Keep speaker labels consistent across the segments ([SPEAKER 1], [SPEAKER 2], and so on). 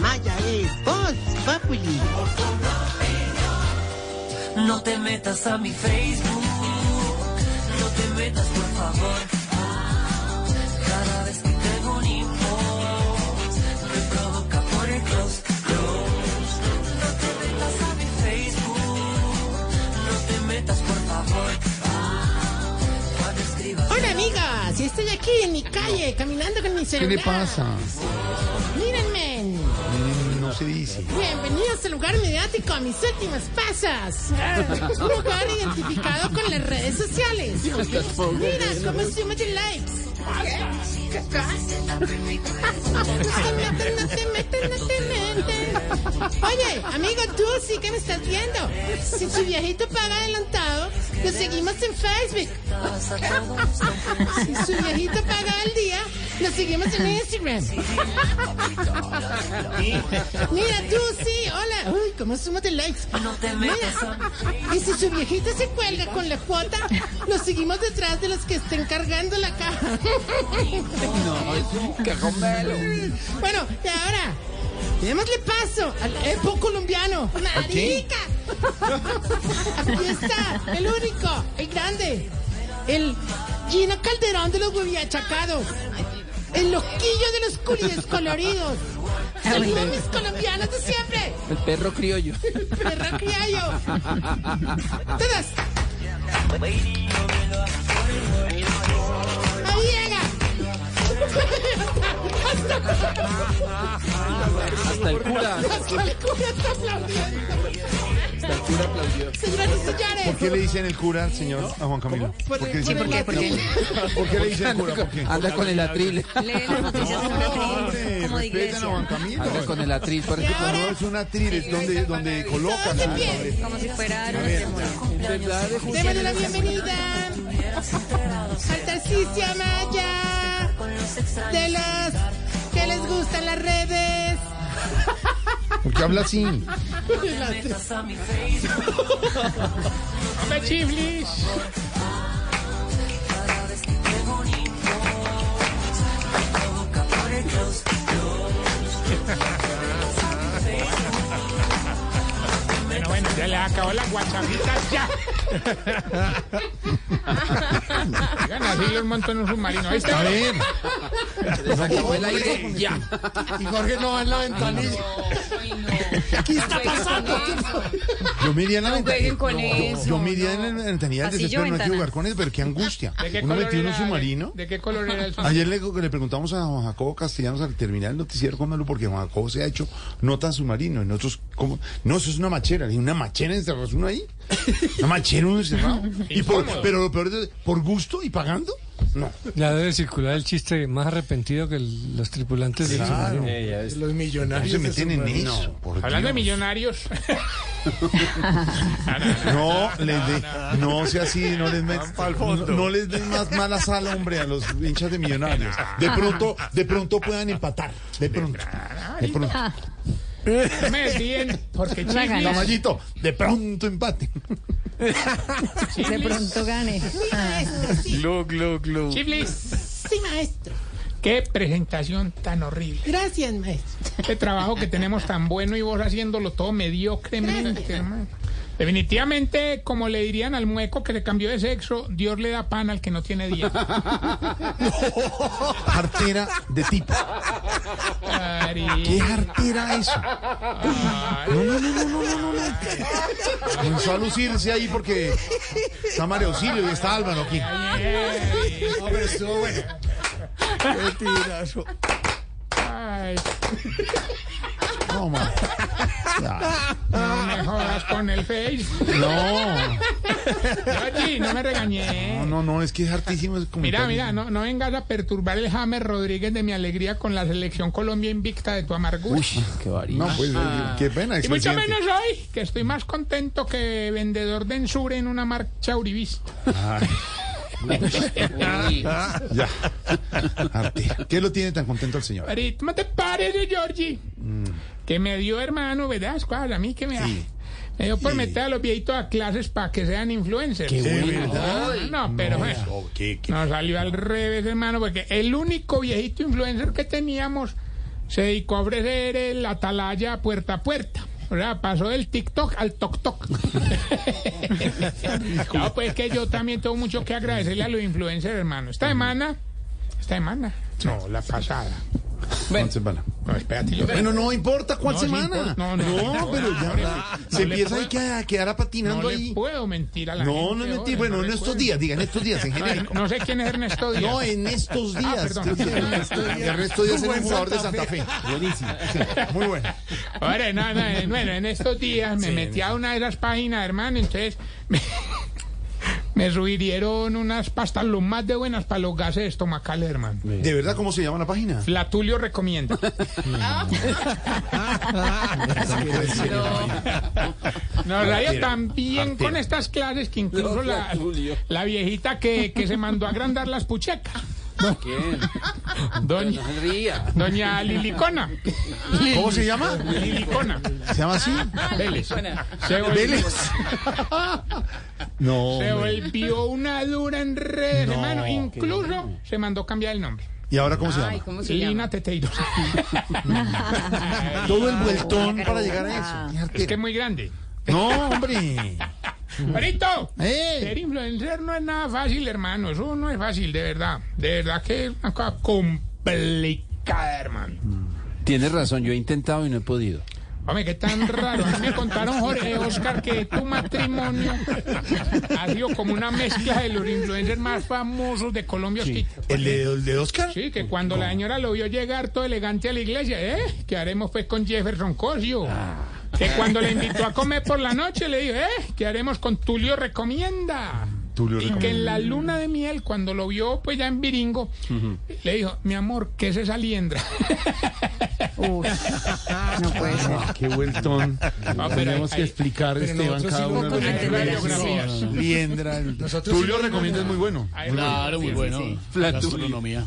[SPEAKER 1] Maya es Voz Populi.
[SPEAKER 2] No te metas a mi Facebook, no te metas por favor. Cada vez que tengo un inbox, me provoca por el close, close. No te metas a mi Facebook, no te metas por favor. Cuando escribas
[SPEAKER 1] Hola amigas, y estoy aquí en mi calle caminando con mi
[SPEAKER 3] ¿Qué
[SPEAKER 1] celular.
[SPEAKER 3] le pasa?
[SPEAKER 1] Mírenme.
[SPEAKER 3] Se dice.
[SPEAKER 1] Bienvenidos al lugar mediático, a mis últimas pasas. Un lugar identificado con las redes sociales. Mira cómo sumo de likes. Oye, amigo, tú sí que me estás viendo. Si tu viejito paga adelantado, lo seguimos en Facebook. Si su viejito paga al día, lo seguimos en Instagram. Mira, tú sí, hola. Uy, cómo sumo de likes.
[SPEAKER 2] no te metas a
[SPEAKER 1] Mira, y si su viejito se cuelga con la cuota, lo seguimos detrás de los que estén cargando la caja. Bueno, y ahora, démosle paso al Epo colombiano. ¡Marica! Aquí está, el único, el grande, el Gino Calderón de los hueviachacados. El loquillo de los culis coloridos. Saludos a mis colombianos de siempre.
[SPEAKER 4] El perro criollo.
[SPEAKER 1] Perro criollo. Todas. Ahí llega.
[SPEAKER 4] Hasta el cura.
[SPEAKER 1] Hasta el cura está aplaudiendo.
[SPEAKER 4] El cura.
[SPEAKER 3] ¿Por qué le dicen el cura al señor, a Juan Camilo? ¿Por qué, dicen-
[SPEAKER 1] ¿por qué? ¿Por qué?
[SPEAKER 3] ¿Por qué le dicen el cura? ¿Por qué?
[SPEAKER 4] Anda con el atril.
[SPEAKER 5] Lee las noticias un
[SPEAKER 3] No,
[SPEAKER 5] atril,
[SPEAKER 3] hombre,
[SPEAKER 5] como de
[SPEAKER 3] respeten a
[SPEAKER 5] iglesia.
[SPEAKER 3] Juan Camilo.
[SPEAKER 4] Anda con el atril. Por ejemplo,
[SPEAKER 3] No es una atril, es donde, donde colocan.
[SPEAKER 1] Todos de pie.
[SPEAKER 5] Como si fuera un
[SPEAKER 1] Démosle la bienvenida al Tarcisio Maya de los que les gustan las redes.
[SPEAKER 3] ¿Por qué habla así?
[SPEAKER 2] metas a mi Facebook.
[SPEAKER 1] ¡Hombre, chiflis!
[SPEAKER 2] Cada vez que tengo un inbox, me provoca por el close,
[SPEAKER 6] Bueno, bueno, ya le acabó la guachafita ya. Oigan, así los monto en un submarino. Ahí está.
[SPEAKER 3] A ver,
[SPEAKER 4] el aire. Ya.
[SPEAKER 3] y Jorge no va en la ventanilla.
[SPEAKER 1] ¿Qué está pasando?
[SPEAKER 3] Yo me iría en la ventanilla.
[SPEAKER 5] jueguen con eso,
[SPEAKER 3] Yo me iría
[SPEAKER 5] no.
[SPEAKER 3] en la ventanilla del desespero, no hay que jugar con eso, pero qué angustia.
[SPEAKER 6] ¿De qué
[SPEAKER 3] Uno metido en un submarino.
[SPEAKER 6] ¿De qué color era el submarino?
[SPEAKER 3] Ayer le, le preguntamos a Juan Jacobo Castellanos al terminar el noticiero con Melo porque Juan Jacobo se ha hecho nota submarino y nosotros como no eso es una machera, una machera encerrado uno ahí, una machera uno encerrado y por, pero lo peor es por gusto y pagando, no.
[SPEAKER 7] Ya debe circular el chiste más arrepentido que el- los tripulantes del submarino.
[SPEAKER 3] Los millonarios se meten en eso. por
[SPEAKER 6] Hablando de
[SPEAKER 3] Dios.
[SPEAKER 6] millonarios.
[SPEAKER 3] No, les de, no sea así, no les met- no, no les den más mala sala, hombre, a los hinchas de millonarios. De pronto, de pronto puedan empatar. De pronto. De pronto.
[SPEAKER 6] Me desvíen, porque chiflis.
[SPEAKER 3] Caballito, de pronto empate.
[SPEAKER 5] De pronto gane.
[SPEAKER 4] Glu, glu, glu.
[SPEAKER 6] Chiflis.
[SPEAKER 1] Sí, maestro.
[SPEAKER 6] Qué presentación tan horrible.
[SPEAKER 1] Gracias, maestro.
[SPEAKER 6] Este trabajo que tenemos tan bueno y vos haciéndolo todo mediocremente, hermano. Definitivamente, como le dirían al mueco que le cambió de sexo, Dios le da pan al que no tiene día.
[SPEAKER 3] Artera de tipo. ¿Qué artera eso? No, no, no, no, no, no, no. Comenzó a lucirse ahí porque está Mario Auxilio y está Álvaro aquí. Hombre, estuvo bueno. Qué tirazo.
[SPEAKER 6] Ay.
[SPEAKER 3] No, ma. Ya.
[SPEAKER 6] No me jodas con el Face.
[SPEAKER 3] No,
[SPEAKER 6] no me regañé.
[SPEAKER 3] no, no, no, es que es hartísimo ese
[SPEAKER 6] Mira,
[SPEAKER 3] comentario.
[SPEAKER 6] mira, no, no vengas a perturbar el James Rodríguez de mi alegría con la selección Colombia invicta de tu amargura.
[SPEAKER 4] Qué varía.
[SPEAKER 3] No, pues, eh, qué pena.
[SPEAKER 6] y mucho menos hoy, que estoy más contento que vendedor de ensure en una marcha uribista.
[SPEAKER 4] Uy,
[SPEAKER 3] Ya. Arte. ¿Qué lo tiene tan contento el señor?
[SPEAKER 6] ¿cómo te parece, Georgie?
[SPEAKER 3] Mm.
[SPEAKER 6] Que me dio hermano, ¿verdad? Escuadra, a mí que me da. Me dio por meter a los viejitos a clases para que sean influencers.
[SPEAKER 3] ¿De verdad?
[SPEAKER 6] No, pero bueno,
[SPEAKER 3] No, ¿qué, qué?
[SPEAKER 6] nos salió al revés, hermano, porque el único viejito influencer que teníamos se dedicó a ofrecer el atalaya puerta a puerta. O sea, pasó del TikTok al Tok Tok. no, pues que yo también tengo mucho que agradecerle a los influencers, hermano. Esta semana, esta semana, no, la pasada.
[SPEAKER 3] ¿Cuál semana?
[SPEAKER 6] No, espérate, yo.
[SPEAKER 3] Bueno, no importa cuál
[SPEAKER 6] No, sí
[SPEAKER 3] semana.
[SPEAKER 6] No, no, no,
[SPEAKER 3] pero
[SPEAKER 6] no,
[SPEAKER 3] ya
[SPEAKER 6] no le-
[SPEAKER 3] se
[SPEAKER 6] no
[SPEAKER 3] empieza
[SPEAKER 6] puedo-
[SPEAKER 3] a quedar
[SPEAKER 6] No
[SPEAKER 3] patinando ahí.
[SPEAKER 6] puedo mentir a la
[SPEAKER 3] No,
[SPEAKER 6] gente.
[SPEAKER 3] no es mentir. Bueno,
[SPEAKER 6] no
[SPEAKER 3] en estos
[SPEAKER 6] puedo.
[SPEAKER 3] días, diga, en estos días, en genérico.
[SPEAKER 6] No sé quién es Ernesto Díaz.
[SPEAKER 3] No, en estos días.
[SPEAKER 6] perdón.
[SPEAKER 3] Ernesto Díaz. Ernesto Díaz es un jugador de Santa Fe. Buenísimo. Sí, muy bueno.
[SPEAKER 6] Ahora, no, no, eh, bueno, en estos días me metí a una de esas páginas, hermano, entonces me, me sugirieron unas pastas lo más de buenas para los gases estomacales, hermano.
[SPEAKER 3] ¿De verdad cómo se llama la página?
[SPEAKER 6] Flatulio recomienda. No, radio también con estas clases que incluso la, la viejita que, que se mandó a agrandar las puchecas.
[SPEAKER 4] ¿quién?
[SPEAKER 6] Doña, doña Lilicona.
[SPEAKER 3] ¿Cómo se llama?
[SPEAKER 6] Lilicona.
[SPEAKER 3] ¿Se llama así?
[SPEAKER 6] Vélez.
[SPEAKER 3] Vélez. No.
[SPEAKER 6] se volvió una dura en redes,
[SPEAKER 3] No,
[SPEAKER 6] hermano. Incluso se mandó cambiar el nombre.
[SPEAKER 3] ¿Y ahora cómo se
[SPEAKER 8] Ay,
[SPEAKER 3] llama?
[SPEAKER 8] ¿cómo se
[SPEAKER 6] Lina? Teteiros.
[SPEAKER 3] Todo el vueltón para llegar a eso. Qué
[SPEAKER 6] Es que es muy grande.
[SPEAKER 3] No, hombre.
[SPEAKER 6] Marito,
[SPEAKER 3] ¡Eh!
[SPEAKER 6] ser influencer no es nada fácil, hermano. Eso no es fácil, de verdad. De verdad que es una cosa complicada, hermano.
[SPEAKER 4] Tienes razón, yo he intentado y no he podido.
[SPEAKER 6] Hombre, qué tan raro. A mí me contaron, Jorge Oscar, que tu matrimonio ha sido como una mezcla de los influencers más famosos de Colombia.
[SPEAKER 3] ¿El de, el de Oscar?
[SPEAKER 6] Sí, que cuando la señora lo vio llegar todo elegante a la iglesia, ¿eh? ¿Qué haremos pues con Jefferson Cosio? Que cuando le invitó a comer por la noche le dijo, ¿eh? ¿Qué haremos con Tulio Recomienda?
[SPEAKER 3] Tulio
[SPEAKER 6] y que
[SPEAKER 3] Recomienda.
[SPEAKER 6] en la luna de miel, cuando lo vio pues ya en Viringo, le dijo, mi amor, ¿qué es esa liendra?
[SPEAKER 8] Uf, no puede ser.
[SPEAKER 3] Qué vueltón.
[SPEAKER 6] pero
[SPEAKER 3] Tenemos
[SPEAKER 6] hay-
[SPEAKER 3] que explicar, Esteban, cada uno de los
[SPEAKER 8] no
[SPEAKER 6] radiografías.
[SPEAKER 3] Liendra. el- Tulio recomienda es muy bueno.
[SPEAKER 9] Claro, muy bueno.
[SPEAKER 4] Flatulio.
[SPEAKER 9] Gastronomía.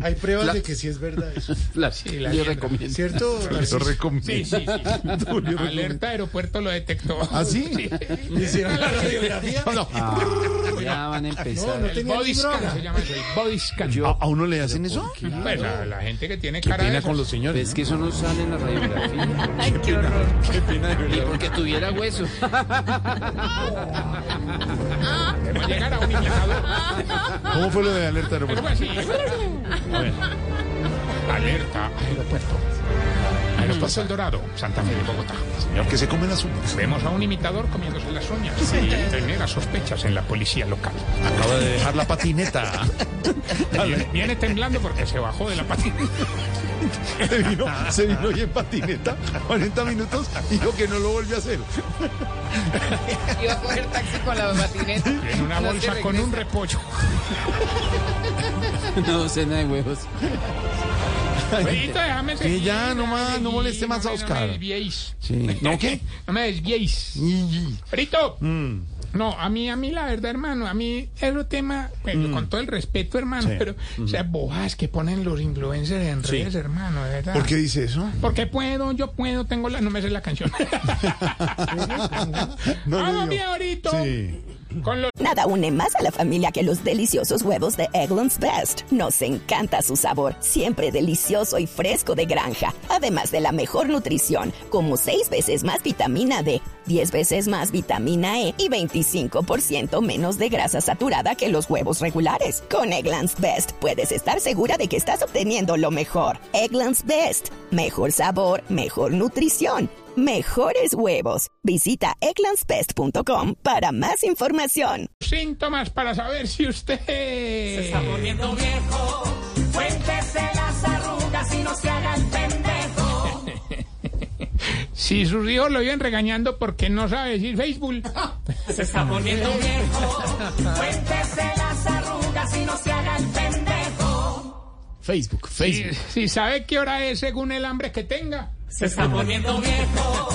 [SPEAKER 10] Hay pruebas de que sí es verdad eso.
[SPEAKER 6] La
[SPEAKER 4] yo recomiendo.
[SPEAKER 10] ¿Cierto?
[SPEAKER 3] Eso recomienda.
[SPEAKER 6] Sí, sí, sí. Alerta aeropuerto lo detectó.
[SPEAKER 3] ¿Ah, sí?
[SPEAKER 10] ¿Hicieron la radiografía?
[SPEAKER 3] No,
[SPEAKER 4] Ah, ya van a empezar.
[SPEAKER 10] no
[SPEAKER 6] El
[SPEAKER 10] tenía
[SPEAKER 6] body
[SPEAKER 10] ni
[SPEAKER 6] scan
[SPEAKER 10] droga.
[SPEAKER 6] se llama eso, el body scan.
[SPEAKER 3] ¿A, uno le hacen eso?
[SPEAKER 6] Pues a la gente que tiene
[SPEAKER 3] Qué
[SPEAKER 6] cara esas.
[SPEAKER 3] con los señores.
[SPEAKER 4] Es que eso no sale en la radiografía.
[SPEAKER 8] Ay, qué horror.
[SPEAKER 4] Y porque tuviera hueso.
[SPEAKER 6] Debemos llegar a un imitador.
[SPEAKER 3] ¿Cómo fue lo de alerta aeropuerto?
[SPEAKER 6] así. Alerta, aeropuerto. Aeropuerto El Dorado, Santa Fe de Bogotá.
[SPEAKER 3] Señor, que se comen las uñas.
[SPEAKER 6] Vemos a un imitador comiéndose las uñas. Y genera sospechas en la policía local.
[SPEAKER 3] Acaba de dejar la patineta.
[SPEAKER 6] Viene, viene temblando porque se bajó de la patineta.
[SPEAKER 3] Se vino, se vino hoy en patineta, 40 minutos, y dijo que no lo volvió a hacer.
[SPEAKER 8] Iba a coger taxi con la patineta.
[SPEAKER 6] En una
[SPEAKER 8] No
[SPEAKER 6] bolsa con un repollo.
[SPEAKER 4] Una docena de huevos.
[SPEAKER 6] Feito, déjame seguir,
[SPEAKER 3] ya, no
[SPEAKER 6] déjame
[SPEAKER 3] más, no moleste más a Oscar.
[SPEAKER 6] No me desviéis.
[SPEAKER 3] Sí. ¿No qué?
[SPEAKER 6] No me desviéis. Frito. No, a mí, a mí la verdad, hermano, a mí ese tema, pues, con todo el respeto, hermano,
[SPEAKER 3] Sí.
[SPEAKER 6] pero, o sea, bojas que ponen los influencers en redes, hermano, de verdad.
[SPEAKER 3] ¿Por qué dice eso?
[SPEAKER 6] Porque puedo, yo puedo, tengo la, no me sé la canción.
[SPEAKER 3] No
[SPEAKER 6] Vamos, mi ahorita.
[SPEAKER 3] Sí.
[SPEAKER 6] Con los
[SPEAKER 11] Nada une más a la familia que los deliciosos huevos de Eggland's Best. Nos encanta su sabor, siempre delicioso y fresco de granja. Además de la mejor nutrición, como 6 veces más vitamina D, 10 veces más vitamina E y 25% menos de grasa saturada que los huevos regulares. Con Eggland's Best puedes estar segura de que estás obteniendo lo mejor. Eggland's Best. Mejor sabor, mejor nutrición. Mejores huevos. Visita egglandsbest.com para más información.
[SPEAKER 6] síntomas para saber si usted...
[SPEAKER 2] Volviendo viejo, cuéntese las arrugas y no se haga el.
[SPEAKER 6] Si sus hijos lo viven regañando porque no sabe decir Facebook.
[SPEAKER 10] Se está poniendo viejo. Cuéntese las arrugas y no se haga el pendejo.
[SPEAKER 3] Facebook,
[SPEAKER 6] Si,
[SPEAKER 3] Facebook.
[SPEAKER 6] si sabe qué hora es según el hambre que tenga.
[SPEAKER 10] Se está poniendo viejo.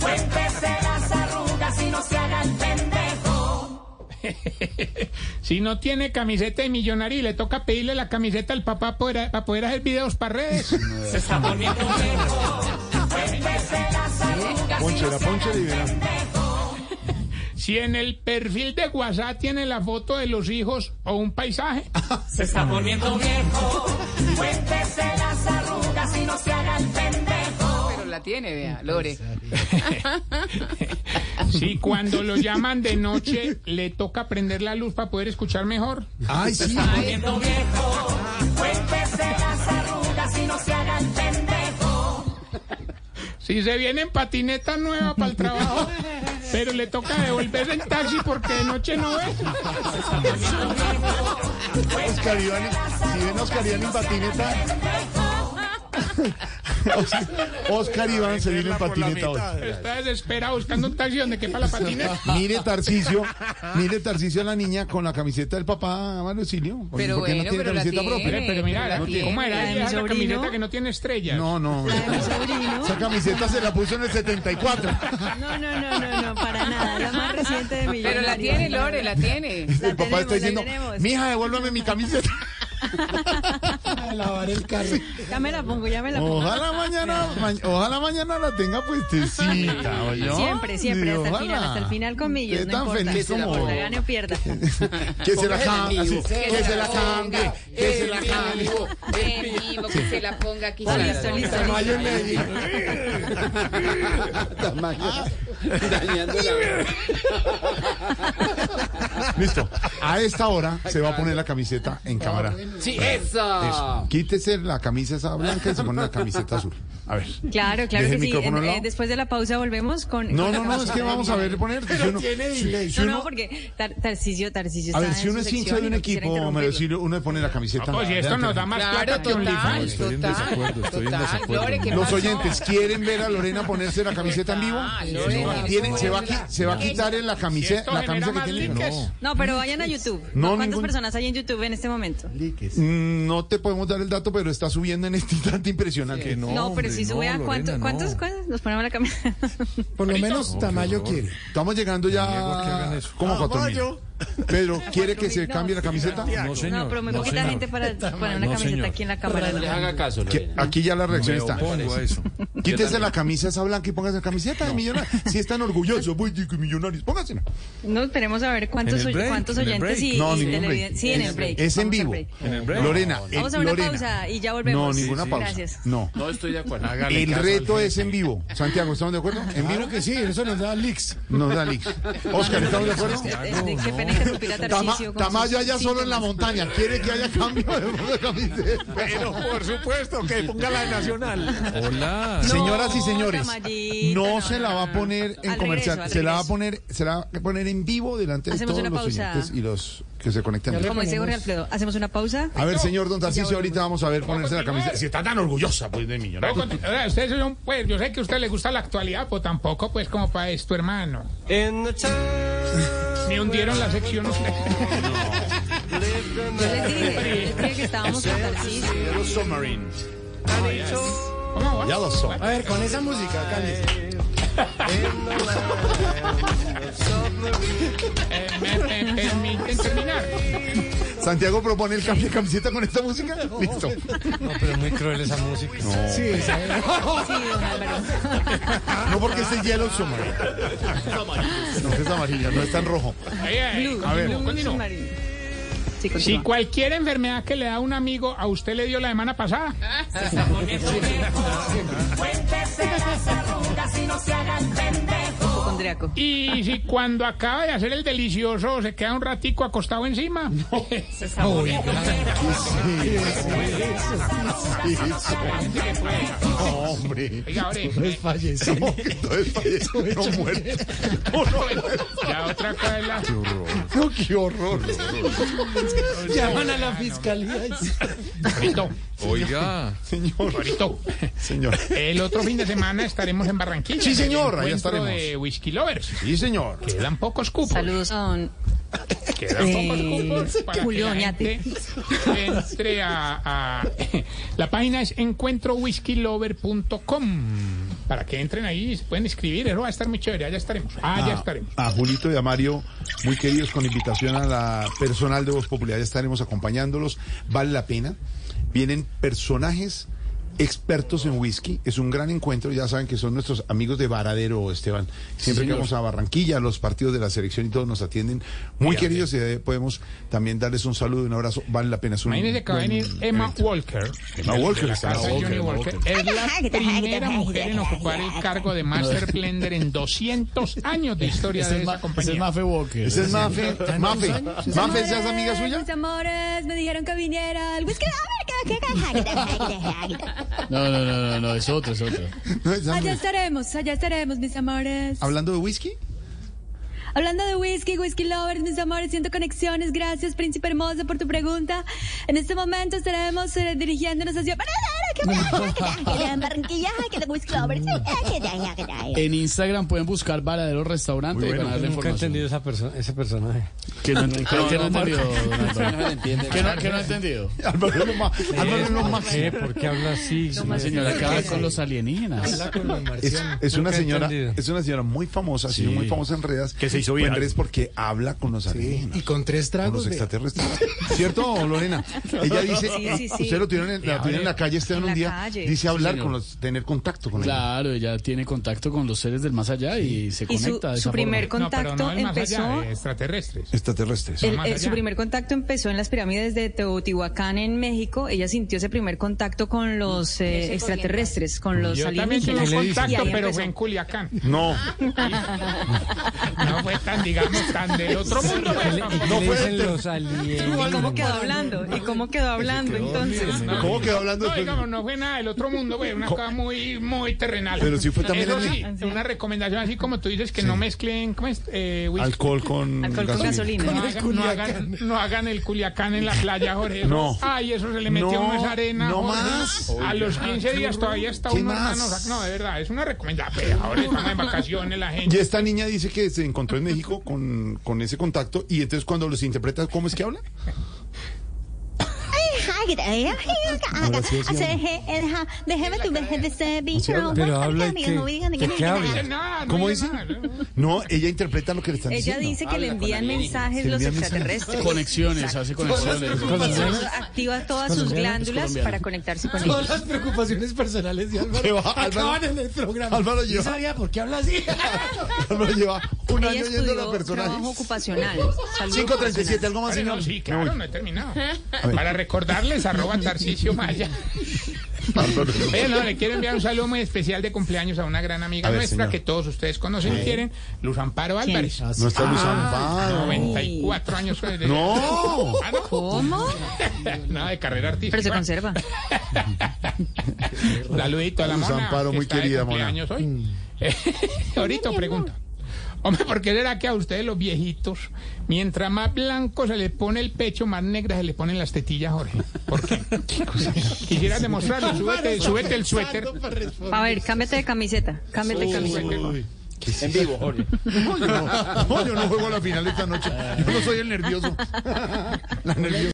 [SPEAKER 10] Cuéntese las arrugas y no se haga el pendejo.
[SPEAKER 6] Si no tiene camiseta de millonario y le toca pedirle la camiseta al papá para, para poder hacer videos para redes.
[SPEAKER 10] Se está poniendo viejo. Cuéntese las arrugas y
[SPEAKER 3] Ponche,
[SPEAKER 10] no
[SPEAKER 3] la
[SPEAKER 10] se
[SPEAKER 3] ponche
[SPEAKER 10] haga el
[SPEAKER 3] libera.
[SPEAKER 10] pendejo.
[SPEAKER 6] Si en el perfil de WhatsApp tiene la foto de los hijos o un paisaje.
[SPEAKER 10] Se está poniendo viejo. Cuéntese las arrugas y no se haga el pendejo.
[SPEAKER 8] Pero la tiene, vea, Lore.
[SPEAKER 6] Si cuando lo llaman de noche le toca prender la luz para poder escuchar mejor.
[SPEAKER 3] Ay, sí.
[SPEAKER 10] Poniendo viejo.
[SPEAKER 6] Si se viene en patineta nueva para el trabajo, pero le toca devolverse en taxi porque de noche no ve.
[SPEAKER 3] Oscar Iván, si ven Oscar Iván en patineta. Oscar Iván se viene en patineta hoy.
[SPEAKER 6] Está desesperado buscando un taxi donde quepa la patineta.
[SPEAKER 3] Mire Tarcicio, mire Tarcicio a la niña con la camiseta del papá Mario Silio. ¿Por
[SPEAKER 8] Pero
[SPEAKER 3] qué no
[SPEAKER 8] bueno,
[SPEAKER 3] tiene
[SPEAKER 8] pero la
[SPEAKER 3] camiseta
[SPEAKER 8] tiene.
[SPEAKER 3] propia?
[SPEAKER 6] Pero, mira,
[SPEAKER 8] No tiene.
[SPEAKER 6] ¿cómo era
[SPEAKER 5] La
[SPEAKER 6] camiseta que no tiene estrellas?
[SPEAKER 3] No, no.
[SPEAKER 5] La.
[SPEAKER 3] Esa camiseta se la puso en el 74.
[SPEAKER 5] No, no, no, no, no, para nada. La más reciente de mi
[SPEAKER 8] Pero la tiene, Lore, la tiene.
[SPEAKER 3] El papá
[SPEAKER 5] tenemos,
[SPEAKER 3] está
[SPEAKER 5] la
[SPEAKER 3] diciendo,
[SPEAKER 5] tenemos.
[SPEAKER 3] mija, devuélvame mi camiseta.
[SPEAKER 1] A lavar el carro.
[SPEAKER 5] Ya me la pongo, ya me la pongo.
[SPEAKER 3] Ojalá mañana, ma- ojalá mañana la tenga puestecita, ¿oyó?
[SPEAKER 5] Siempre, siempre, hasta el final, hasta el final con millos, no
[SPEAKER 3] tan
[SPEAKER 5] importa.
[SPEAKER 3] feliz como-
[SPEAKER 5] importa, gane o pierda.
[SPEAKER 3] Que se la cambie, que se la cambie, que se la cambie.
[SPEAKER 8] En vivo, que se la ponga aquí.
[SPEAKER 5] Ah, listo, listo,
[SPEAKER 1] Tamayo.
[SPEAKER 4] Dañando la...
[SPEAKER 3] Listo. A esta hora se va a poner la camiseta en cámara.
[SPEAKER 4] Sí, eso.
[SPEAKER 3] Quítese la camisa esa blanca y se pone la camiseta azul. A ver.
[SPEAKER 5] Claro, claro que sí. En- eh,
[SPEAKER 3] lado.
[SPEAKER 5] después de la pausa volvemos con.
[SPEAKER 3] No,
[SPEAKER 5] con
[SPEAKER 3] no, no, es que vamos a ver poner. Si
[SPEAKER 1] Pero
[SPEAKER 3] uno,
[SPEAKER 1] tiene delay.
[SPEAKER 3] si
[SPEAKER 5] No,
[SPEAKER 3] uno-
[SPEAKER 5] no, porque Tar- Tarcisio, Tarcisio
[SPEAKER 3] a ver, si
[SPEAKER 5] en
[SPEAKER 3] uno es hincha de un
[SPEAKER 5] no
[SPEAKER 3] equipo, me decirlo, uno le pone la camiseta.
[SPEAKER 6] Pues si esto nos da más
[SPEAKER 8] Claro,
[SPEAKER 6] plata que
[SPEAKER 8] total,
[SPEAKER 6] OnlyFans.
[SPEAKER 8] total, total. Lore, ¿qué
[SPEAKER 3] Los
[SPEAKER 8] pasó?
[SPEAKER 3] oyentes quieren ver a Lorena ponerse la camiseta en vivo.
[SPEAKER 8] Ah, Lore,
[SPEAKER 3] No, tiene- se va a, qui- se va a quitar en la
[SPEAKER 6] Si
[SPEAKER 3] camiseta, la camisa que tiene. No.
[SPEAKER 5] No, pero vayan a YouTube.
[SPEAKER 3] No,
[SPEAKER 5] ¿Cuántas
[SPEAKER 3] ningún-
[SPEAKER 5] personas hay en YouTube en este momento?
[SPEAKER 3] Mm, No te podemos dar el dato, pero está subiendo en este instante impresionante.
[SPEAKER 5] No, pero si sube a cuánto, ¿cuántos, cuántos nos ponemos la camisa.
[SPEAKER 1] Por lo menos Tamayo quiere.
[SPEAKER 3] Estamos llegando ya como a cuatro mil. Pedro, ¿quiere que se cambie la camiseta?
[SPEAKER 7] No, señor.
[SPEAKER 5] no, pero muy poquita gente para poner una camiseta aquí en la cámara.
[SPEAKER 4] No le haga caso,
[SPEAKER 3] aquí ya la reacción
[SPEAKER 7] Me
[SPEAKER 3] está.
[SPEAKER 7] opongo a eso.
[SPEAKER 3] Quítese la camisa esa blanca y póngase la camiseta de millonario. Si están orgullosos, voy de millonarios, póngasela.
[SPEAKER 5] No, esperemos a ver cuántos,
[SPEAKER 7] break,
[SPEAKER 5] cuántos oyentes y,
[SPEAKER 3] No,
[SPEAKER 5] y
[SPEAKER 3] break.
[SPEAKER 5] Sí, en
[SPEAKER 3] Es-
[SPEAKER 5] el break.
[SPEAKER 3] Es en vivo.
[SPEAKER 7] En el break.
[SPEAKER 3] Lorena,
[SPEAKER 5] Vamos a una
[SPEAKER 3] Lorena.
[SPEAKER 5] pausa y ya volvemos.
[SPEAKER 3] No, ninguna pausa.
[SPEAKER 5] Gracias.
[SPEAKER 3] No.
[SPEAKER 4] No estoy de acuerdo.
[SPEAKER 3] El reto es en vivo. Santiago, ¿estamos de acuerdo? ¿En vivo?
[SPEAKER 1] Claro que sí, eso nos da leaks.
[SPEAKER 3] Nos da Lix. Oscar, ¿estamos de acuerdo?
[SPEAKER 5] Qué pena interrumpir a
[SPEAKER 3] Tama-
[SPEAKER 5] Tarcisio.
[SPEAKER 3] Tamayo allá solo en la montaña. ¿Quiere que haya cambio de de camiseta?
[SPEAKER 1] Pero por supuesto, que ponga la de Nacional.
[SPEAKER 7] Hola.
[SPEAKER 5] No,
[SPEAKER 3] Señoras y señores, no
[SPEAKER 5] no,
[SPEAKER 3] se la va a poner en
[SPEAKER 5] Al
[SPEAKER 3] comercial,
[SPEAKER 5] regreso,
[SPEAKER 3] se la va a poner, se la va a poner en vivo delante de
[SPEAKER 5] Hacemos
[SPEAKER 3] todos los
[SPEAKER 5] pausa.
[SPEAKER 3] oyentes y los que se conecten.
[SPEAKER 5] Como dice Jorge Alfredo, hacemos una pausa.
[SPEAKER 3] A ver, señor Don Tarcisio, ahorita vamos a ver ponerse la camiseta. Si está tan orgullosa, pues, de millonario.
[SPEAKER 6] ustedes son, pues, yo sé que a usted le gusta la actualidad, pues tampoco, pues, como para esto, hermano. Me hundieron la sección.
[SPEAKER 5] Yo les dije, les dije que estábamos con Tarcisio.
[SPEAKER 3] Los Submarine. Ya lo son.
[SPEAKER 1] A ver, con esa música, cállese.
[SPEAKER 6] Me, me permiten terminar.
[SPEAKER 3] Santiago propone el cambio de camiseta con esta música. Listo.
[SPEAKER 7] No, pero es muy cruel esa música.
[SPEAKER 1] Sí, esa
[SPEAKER 5] Sí, don Álvaro.
[SPEAKER 3] No porque este es Yellow Submarine. No, es amarilla, no está en rojo.
[SPEAKER 5] Blue,
[SPEAKER 6] a ver,
[SPEAKER 5] Blue. Sí,
[SPEAKER 6] Si cualquier enfermedad que le da a un amigo a usted le dio la semana pasada,
[SPEAKER 10] Cuéntese las arrugas y no se haga el pendejo.
[SPEAKER 5] Hipocondriaco.
[SPEAKER 6] y si cuando acaba de hacer el delicioso se queda un ratico acostado encima,
[SPEAKER 10] Se está
[SPEAKER 3] No, hombre.
[SPEAKER 6] oiga, ore,
[SPEAKER 1] es fallecer.
[SPEAKER 3] No, no. No, no,
[SPEAKER 6] ya otra cosa es la...
[SPEAKER 3] no, qué horror.
[SPEAKER 1] Llaman a la fiscalía.
[SPEAKER 9] Oiga.
[SPEAKER 3] Señor.
[SPEAKER 6] Ahorito.
[SPEAKER 3] Señor.
[SPEAKER 6] El otro fin de semana estaremos en Barranquilla.
[SPEAKER 3] Sí, señor, allá estaremos.
[SPEAKER 6] de Whisky Lovers.
[SPEAKER 3] Sí, señor.
[SPEAKER 6] Quedan pocos cupos.
[SPEAKER 5] Saludos a don
[SPEAKER 6] Quedan pocos
[SPEAKER 5] Eh,
[SPEAKER 6] cupos para
[SPEAKER 5] Julio
[SPEAKER 6] que la gente entre a, a- la página es encuentrowhiskylover.com para que entren ahí y se pueden inscribir eso va a estar muy chévere allá estaremos allá estaremos
[SPEAKER 3] A Julito y a Mario, muy queridos, con invitación a la personal de Voz Popular. Ya estaremos acompañándolos. Vale la pena. Vienen personajes expertos en whisky. Es un gran encuentro. Ya saben que son nuestros amigos de Varadero, Esteban. Siempre que
[SPEAKER 10] señor.
[SPEAKER 3] vamos a Barranquilla, los partidos de la selección y todos nos atienden muy queridos. Y eh, podemos también darles un saludo y un abrazo. Vale la pena. Es un
[SPEAKER 6] imagínense que va a venir Emma
[SPEAKER 3] evento.
[SPEAKER 6] Walker
[SPEAKER 3] Emma Walker
[SPEAKER 6] la
[SPEAKER 3] está.
[SPEAKER 6] casa de
[SPEAKER 3] Walker,
[SPEAKER 6] Johnny
[SPEAKER 3] Emma
[SPEAKER 6] Walker. es la primera mujer en ocupar el cargo de Master Blender en 200 años de historia de esa compañía
[SPEAKER 10] Mafe Walker.
[SPEAKER 3] Ese es Mafe. Mafe. Mafe, ¿esa es amiga suya?
[SPEAKER 5] Mis amores, me dijeron que viniera el whisky.
[SPEAKER 10] No, no, no, no, no, es otro, es otro.
[SPEAKER 3] No, esa
[SPEAKER 5] Allá estaremos, allá estaremos, mis amores.
[SPEAKER 3] Hablando de whisky.
[SPEAKER 5] Hablando de whisky, whisky lovers, mis amores, siento conexiones. Gracias, príncipe hermoso, por tu pregunta. En este momento estaremos eh, dirigiéndonos hacia.
[SPEAKER 10] En Instagram pueden buscar Varadero Restaurante y van a dar la
[SPEAKER 7] Nunca he
[SPEAKER 10] información.
[SPEAKER 7] entendido esa perso- ese personaje.
[SPEAKER 10] Que no, que, que no don Álvaro. Que no, que no he entendido.
[SPEAKER 3] Álvaro es lo más- Álvaro es lo
[SPEAKER 7] ¿Por
[SPEAKER 3] máximo.
[SPEAKER 7] qué? ¿Por qué habla así?
[SPEAKER 10] La señora acaba con los alienígenas.
[SPEAKER 3] Es, es una señora, es una señora muy famosa, ha
[SPEAKER 10] Sí.
[SPEAKER 3] muy famosa en redes.
[SPEAKER 12] Que se hizo
[SPEAKER 3] en
[SPEAKER 12] viral.
[SPEAKER 3] redes porque habla con los alienígenas.
[SPEAKER 12] Y con tres
[SPEAKER 3] con
[SPEAKER 12] tragos
[SPEAKER 3] los
[SPEAKER 12] de...
[SPEAKER 3] extraterrestres. ¿Cierto, Lorena? Ella dice,
[SPEAKER 5] Sí, sí, sí.
[SPEAKER 3] usted lo tiene en, la tiene en la calle este en
[SPEAKER 5] En
[SPEAKER 3] un día,
[SPEAKER 5] calle.
[SPEAKER 3] dice hablar con los, tener contacto con ellos.
[SPEAKER 10] Claro, ella tiene contacto con los seres del más allá y se conecta
[SPEAKER 5] su primer
[SPEAKER 6] no
[SPEAKER 5] contacto
[SPEAKER 6] no es
[SPEAKER 5] empezó
[SPEAKER 6] extraterrestres
[SPEAKER 3] Extraterrestres.
[SPEAKER 5] El- el-
[SPEAKER 6] allá.
[SPEAKER 5] su primer contacto empezó en las pirámides de Teotihuacán en México. Ella sintió ese primer contacto con los eh, extraterrestres, con los
[SPEAKER 6] yo también tuve
[SPEAKER 5] alienígenas.
[SPEAKER 6] un
[SPEAKER 5] Y
[SPEAKER 6] contacto pero fue en Culiacán
[SPEAKER 3] No,
[SPEAKER 6] no fue tan digamos tan del otro mundo
[SPEAKER 7] ¿Qué le,
[SPEAKER 6] pero
[SPEAKER 7] y
[SPEAKER 6] no fue
[SPEAKER 7] los
[SPEAKER 5] ¿Y
[SPEAKER 7] alienígenas?
[SPEAKER 5] cómo quedó hablando? ¿Y cómo quedó hablando entonces?
[SPEAKER 3] ¿cómo quedó hablando
[SPEAKER 6] No, digamos, no fue nada del otro mundo, fue una cosa muy, muy terrenal.
[SPEAKER 3] Pero sí fue también
[SPEAKER 6] Eso
[SPEAKER 3] en
[SPEAKER 6] sí, una recomendación así como tú dices, que no mezclen, ¿cómo es? Eh.
[SPEAKER 3] Alcohol con,
[SPEAKER 5] Alcohol con gasolina.
[SPEAKER 6] No hagan, no, hagan, no hagan el culiacán en la playa, Jorge.
[SPEAKER 3] No.
[SPEAKER 6] Ay, eso se le metió
[SPEAKER 3] No,
[SPEAKER 6] esa arena.
[SPEAKER 3] no
[SPEAKER 6] Jorge.
[SPEAKER 3] más.
[SPEAKER 6] A los 15 días todavía está
[SPEAKER 3] ¿Qué
[SPEAKER 6] uno,
[SPEAKER 3] más?
[SPEAKER 6] hermano. No, de verdad, es una recomendación. Ahora estamos en vacaciones, la gente.
[SPEAKER 3] Y esta niña dice que se encontró en México con, con ese contacto y entonces cuando los interpreta, ¿cómo es que habla?
[SPEAKER 5] Déjeme tu vejez de ser bicho.
[SPEAKER 7] Pero habla qué, ¿de qué habla?
[SPEAKER 6] No, no
[SPEAKER 3] ¿Cómo
[SPEAKER 6] dice.
[SPEAKER 3] No, ella interpreta lo que le están
[SPEAKER 5] Ella
[SPEAKER 3] diciendo.
[SPEAKER 5] dice que le envían mensajes los extraterrestres.
[SPEAKER 10] Conexiones, hace conexiones.
[SPEAKER 5] Activa todas sus glándulas para conectarse con
[SPEAKER 12] Todas
[SPEAKER 5] ellos.
[SPEAKER 12] las preocupaciones personales de Álvaro acaban en el programa.
[SPEAKER 3] Álvaro
[SPEAKER 12] ¿Y
[SPEAKER 3] lleva-
[SPEAKER 12] sabía por qué habla así?
[SPEAKER 3] Álvaro lleva un
[SPEAKER 5] Ella
[SPEAKER 3] año yendo a personajes.
[SPEAKER 5] trabajo ocupacional. salud
[SPEAKER 3] 537, ¿algo más, señor?
[SPEAKER 6] no, sí, claro, no he terminado. Para recordarles, arroba Tarcicio Maya. Oye, no, le quiero enviar un saludo muy especial de cumpleaños a una gran amiga
[SPEAKER 3] ver,
[SPEAKER 6] nuestra
[SPEAKER 3] señor.
[SPEAKER 6] que todos ustedes conocen y quieren, Luz Amparo Álvarez.
[SPEAKER 3] Nuestra Luz Amparo.
[SPEAKER 6] 94 años. de-
[SPEAKER 3] No.
[SPEAKER 6] Ah, ¿no?
[SPEAKER 5] ¿Cómo?
[SPEAKER 6] Nada de carrera artística.
[SPEAKER 5] Pero se conserva.
[SPEAKER 6] Saludito a la
[SPEAKER 3] Luz
[SPEAKER 6] mona.
[SPEAKER 3] Amparo,
[SPEAKER 6] que
[SPEAKER 3] muy
[SPEAKER 6] está de
[SPEAKER 3] querida, mona.
[SPEAKER 6] hoy. Ahorita pregunto. Hombre, ¿por qué será que a ustedes los viejitos, mientras más blanco se les pone el pecho, más negra se le ponen las tetillas, Jorge? ¿Por qué? Quisieras demostrarlo. Súbete, súbete el suéter.
[SPEAKER 5] A ver, cámbiate de camiseta. Cámbiate de camiseta.
[SPEAKER 4] En vivo, Jorge.
[SPEAKER 3] No, yo no, no, yo no juego a la final esta noche. Yo no soy el nervioso. La nerviosa.